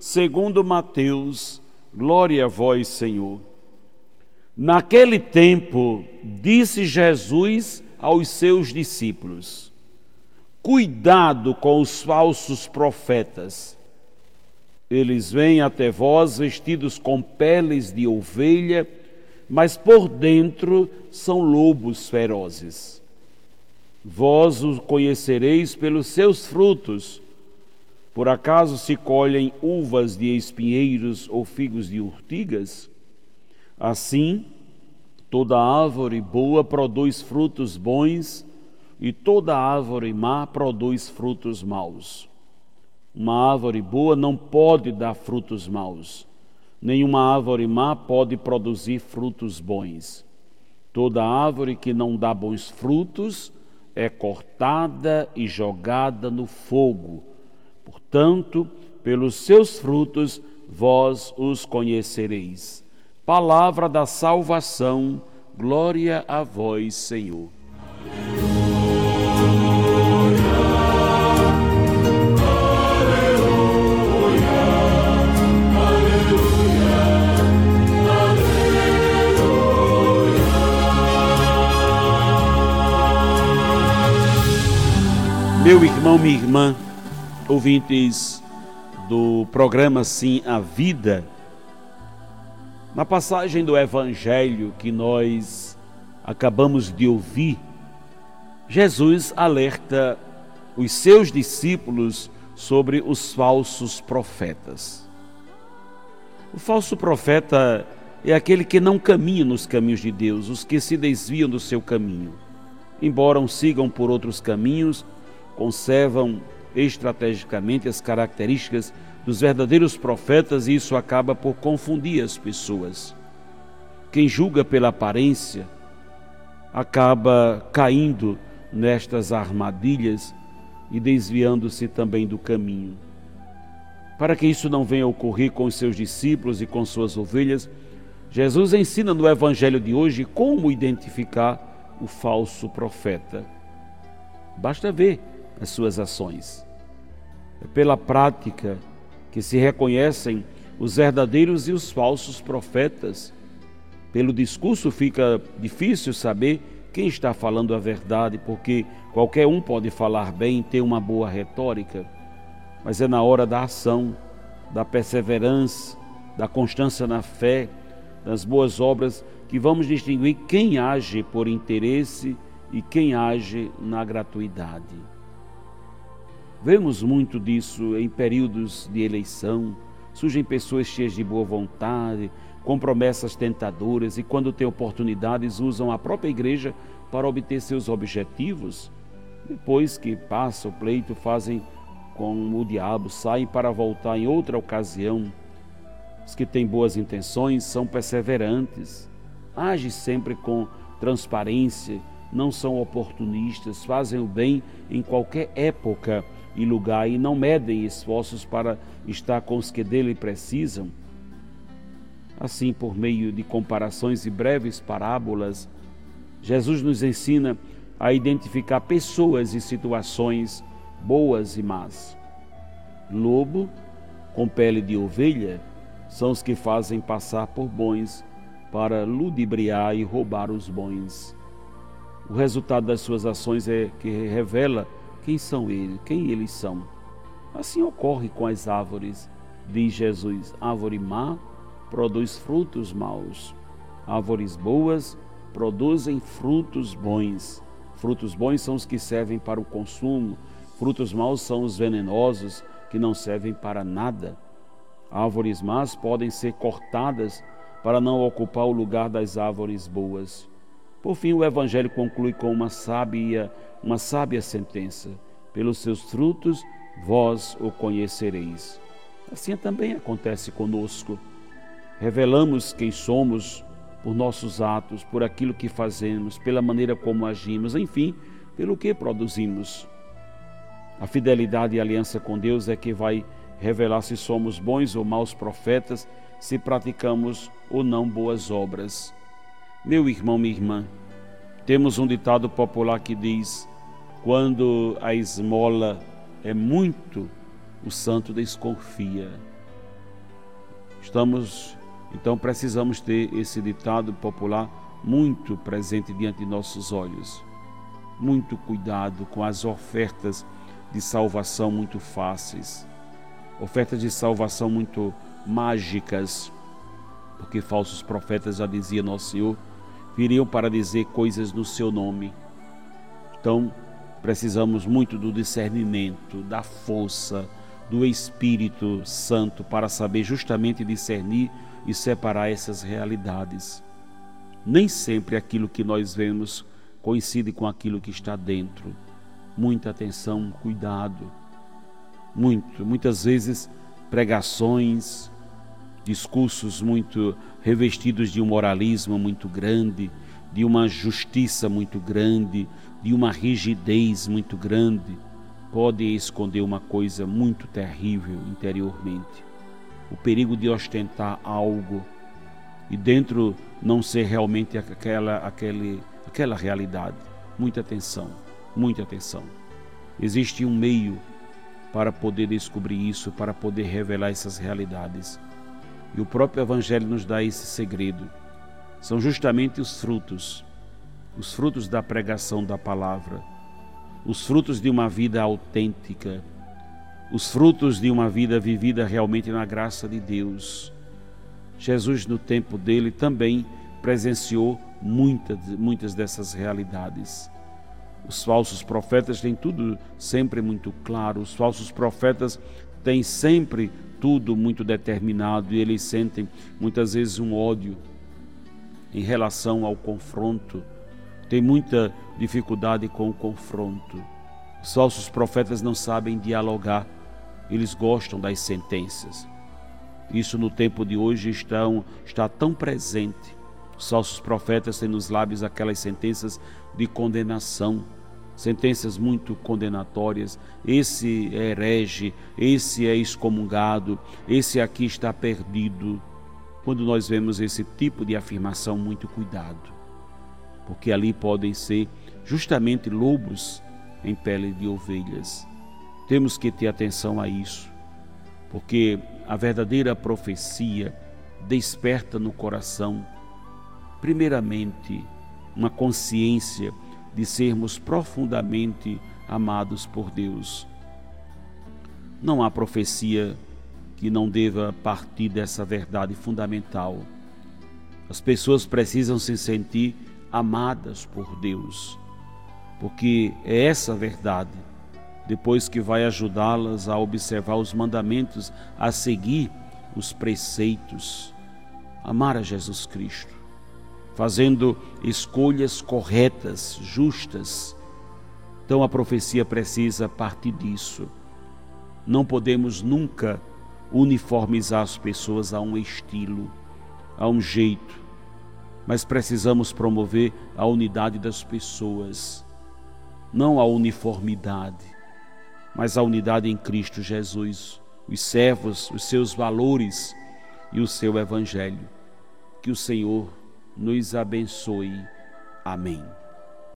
segundo Mateus. Glória a vós, Senhor. Naquele tempo, disse Jesus aos seus discípulos: Cuidado com os falsos profetas. Eles vêm até vós vestidos com peles de ovelha mas por dentro são lobos ferozes. Vós os conhecereis pelos seus frutos. Por acaso se colhem uvas de espinheiros ou figos de urtigas? Assim, toda árvore boa produz frutos bons, e toda árvore má produz frutos maus. Uma árvore boa não pode dar frutos maus Nenhuma árvore má pode produzir frutos bons. Toda árvore que não dá bons frutos é cortada e jogada no fogo. Portanto, pelos seus frutos vós os conhecereis. Palavra da salvação, glória a vós, Senhor. Meu irmão, minha irmã, ouvintes do programa Sim a Vida, na passagem do Evangelho que nós acabamos de ouvir, Jesus alerta os seus discípulos sobre os falsos profetas. O falso profeta é aquele que não caminha nos caminhos de Deus, os que se desviam do seu caminho. Embora sigam por outros caminhos, conservam estrategicamente as características dos verdadeiros profetas e isso acaba por confundir as pessoas. Quem julga pela aparência acaba caindo nestas armadilhas e desviando-se também do caminho. Para que isso não venha a ocorrer com os seus discípulos e com suas ovelhas, Jesus ensina no Evangelho de hoje como identificar o falso profeta. Basta ver as suas ações. É pela prática que se reconhecem os verdadeiros e os falsos profetas. Pelo discurso fica difícil saber quem está falando a verdade, porque qualquer um pode falar bem, ter uma boa retórica, mas é na hora da ação, da perseverança, da constância na fé, das boas obras que vamos distinguir quem age por interesse e quem age na gratuidade. Vemos muito disso em períodos de eleição. Surgem pessoas cheias de boa vontade, com promessas tentadoras e, quando têm oportunidades, usam a própria igreja para obter seus objetivos. Depois que passa o pleito, fazem com o diabo, saem para voltar em outra ocasião. Os que têm boas intenções são perseverantes, agem sempre com transparência, não são oportunistas, fazem o bem em qualquer época e lugar e não medem esforços para estar com os que dele precisam. Assim, por meio de comparações e breves parábolas, Jesus nos ensina a identificar pessoas e situações boas e más. Lobo, com pele de ovelha, são os que fazem passar por bons para ludibriar e roubar os bons. O resultado das suas ações é que revela quem são eles, quem eles são. Assim ocorre com as árvores, diz Jesus: árvore má produz frutos maus, árvores boas produzem frutos bons. Frutos bons são os que servem para o consumo, frutos maus são os venenosos que não servem para nada. Árvores más podem ser cortadas para não ocupar o lugar das árvores boas. Por fim, o Evangelho conclui com uma sábia, uma sábia sentença: pelos seus frutos vós o conhecereis. Assim também acontece conosco. Revelamos quem somos por nossos atos, por aquilo que fazemos, pela maneira como agimos, enfim, pelo que produzimos. A fidelidade e aliança com Deus é que vai revelar se somos bons ou maus profetas, se praticamos ou não boas obras. Meu irmão, minha irmã, temos um ditado popular que diz: quando a esmola é muito, o santo desconfia. Estamos, então, precisamos ter esse ditado popular muito presente diante de nossos olhos. Muito cuidado com as ofertas de salvação muito fáceis, ofertas de salvação muito mágicas, porque falsos profetas já dizia nosso Senhor, viriam para dizer coisas no seu nome. Então, precisamos muito do discernimento, da força, do Espírito Santo para saber justamente discernir e separar essas realidades. Nem sempre aquilo que nós vemos coincide com aquilo que está dentro. Muita atenção, cuidado. Muito, muitas vezes pregações, discursos muito revestidos de um moralismo muito grande, de uma justiça muito grande, de uma rigidez muito grande pode esconder uma coisa muito terrível interiormente. O perigo de ostentar algo e dentro não ser realmente aquela, aquele, aquela realidade. Muita atenção, muita atenção. Existe um meio para poder descobrir isso, para poder revelar essas realidades. E o próprio Evangelho nos dá esse segredo. São justamente os frutos, os frutos da pregação da palavra os frutos de uma vida autêntica, os frutos de uma vida vivida realmente na graça de Deus. Jesus, no tempo dele, também presenciou muitas, muitas dessas realidades. Os falsos profetas têm tudo sempre muito claro, os falsos profetas têm sempre tudo muito determinado e eles sentem muitas vezes um ódio em relação ao confronto tem muita dificuldade com o confronto. Os falsos profetas não sabem dialogar, eles gostam das sentenças. Isso no tempo de hoje estão, está tão presente. Os falsos profetas têm nos lábios aquelas sentenças de condenação, sentenças muito condenatórias. Esse é herege, esse é excomungado, esse aqui está perdido. Quando nós vemos esse tipo de afirmação, muito cuidado porque ali podem ser justamente lobos em pele de ovelhas. Temos que ter atenção a isso, porque a verdadeira profecia desperta no coração, primeiramente, uma consciência de sermos profundamente amados por Deus. Não há profecia que não deva partir dessa verdade fundamental. As pessoas precisam se sentir amadas por Deus, porque é essa verdade, depois que vai ajudá-las a observar os mandamentos, a seguir os preceitos, amar a Jesus Cristo, fazendo escolhas corretas, justas. Então a profecia precisa partir disso. Não podemos nunca uniformizar as pessoas a um estilo, a um jeito mas precisamos promover a unidade das pessoas, não a uniformidade, mas a unidade em Cristo Jesus, os servos, os seus valores e o seu evangelho. Que o Senhor nos abençoe. Amém.